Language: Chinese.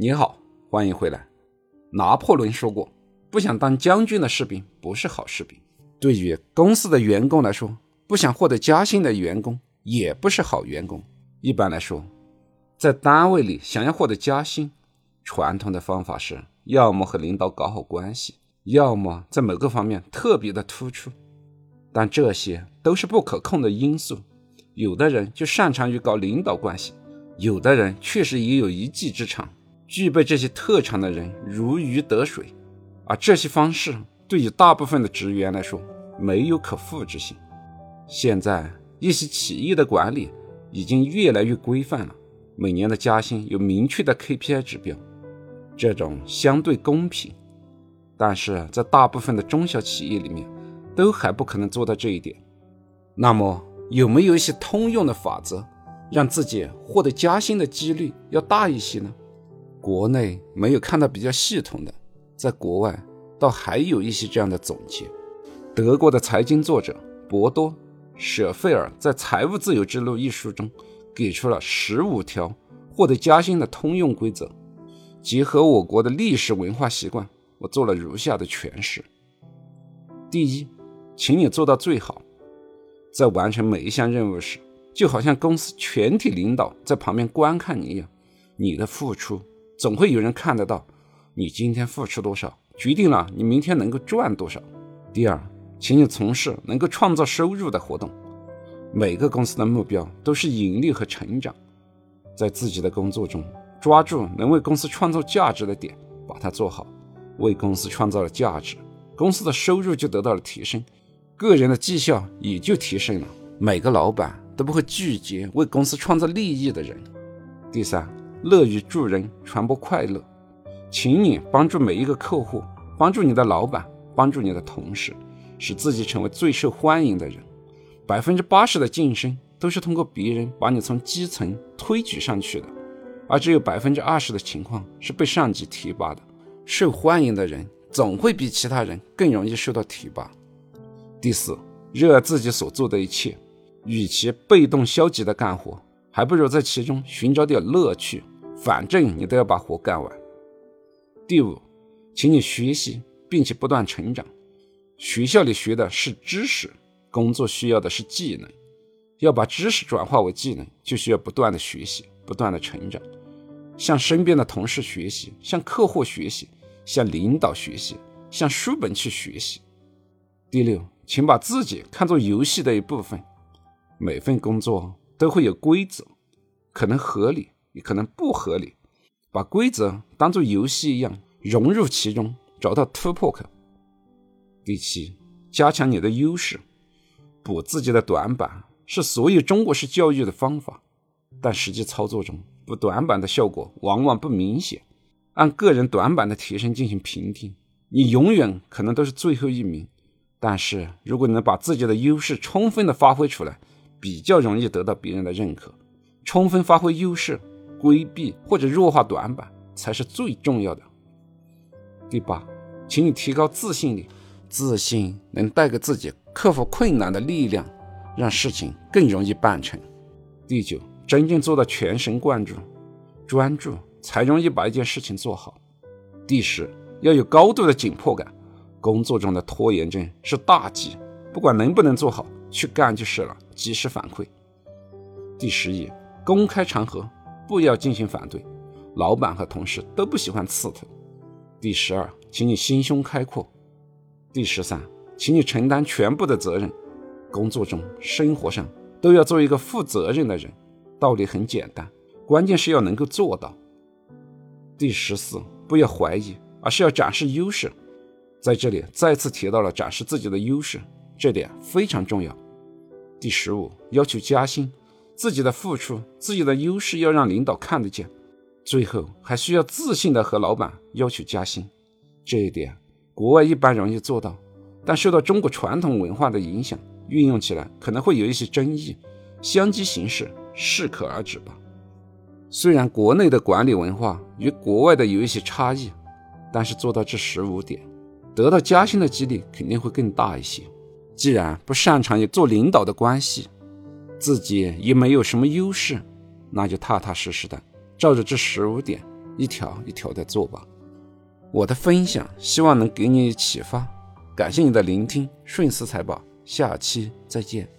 你好，欢迎回来。拿破仑说过：“不想当将军的士兵不是好士兵。”对于公司的员工来说，不想获得加薪的员工也不是好员工。一般来说，在单位里想要获得加薪，传统的方法是要么和领导搞好关系，要么在某个方面特别的突出。但这些都是不可控的因素。有的人就擅长于搞领导关系，有的人确实也有一技之长。具备这些特长的人如鱼得水，而这些方式对于大部分的职员来说没有可复制性。现在一些企业的管理已经越来越规范了，每年的加薪有明确的 KPI 指标，这种相对公平。但是在大部分的中小企业里面，都还不可能做到这一点。那么有没有一些通用的法则，让自己获得加薪的几率要大一些呢？国内没有看到比较系统的，在国外倒还有一些这样的总结。德国的财经作者博多·舍费尔在《财务自由之路》一书中给出了十五条获得加薪的通用规则。结合我国的历史文化习惯，我做了如下的诠释：第一，请你做到最好。在完成每一项任务时，就好像公司全体领导在旁边观看你一样，你的付出。总会有人看得到，你今天付出多少，决定了你明天能够赚多少。第二，请你从事能够创造收入的活动。每个公司的目标都是盈利和成长，在自己的工作中抓住能为公司创造价值的点，把它做好，为公司创造了价值，公司的收入就得到了提升，个人的绩效也就提升了。每个老板都不会拒绝为公司创造利益的人。第三。乐于助人，传播快乐，请你帮助每一个客户，帮助你的老板，帮助你的同事，使自己成为最受欢迎的人。百分之八十的晋升都是通过别人把你从基层推举上去的，而只有百分之二十的情况是被上级提拔的。受欢迎的人总会比其他人更容易受到提拔。第四，热爱自己所做的一切，与其被动消极的干活。还不如在其中寻找点乐趣，反正你都要把活干完。第五，请你学习并且不断成长。学校里学的是知识，工作需要的是技能。要把知识转化为技能，就需要不断的学习，不断的成长。向身边的同事学习，向客户学习，向领导学习，向书本去学习。第六，请把自己看作游戏的一部分。每份工作。都会有规则，可能合理，也可能不合理。把规则当做游戏一样融入其中，找到突破口。第七，加强你的优势，补自己的短板，是所有中国式教育的方法。但实际操作中，补短板的效果往往不明显。按个人短板的提升进行评定，你永远可能都是最后一名。但是如果你能把自己的优势充分的发挥出来，比较容易得到别人的认可，充分发挥优势，规避或者弱化短板才是最重要的。第八，请你提高自信力，自信能带给自己克服困难的力量，让事情更容易办成。第九，真正做到全神贯注、专注，才容易把一件事情做好。第十，要有高度的紧迫感，工作中的拖延症是大忌，不管能不能做好。去干就是了，及时反馈。第十一，公开场合不要进行反对，老板和同事都不喜欢刺头。第十二，请你心胸开阔。第十三，请你承担全部的责任，工作中、生活上都要做一个负责任的人。道理很简单，关键是要能够做到。第十四，不要怀疑，而是要展示优势。在这里再次提到了展示自己的优势。这点非常重要。第十五，要求加薪，自己的付出、自己的优势要让领导看得见。最后，还需要自信的和老板要求加薪。这一点，国外一般容易做到，但受到中国传统文化的影响，运用起来可能会有一些争议。相机形式，适可而止吧。虽然国内的管理文化与国外的有一些差异，但是做到这十五点，得到加薪的几率肯定会更大一些。既然不擅长做领导的关系，自己也没有什么优势，那就踏踏实实的照着这十五点一条一条的做吧。我的分享希望能给你启发，感谢你的聆听。顺思财宝，下期再见。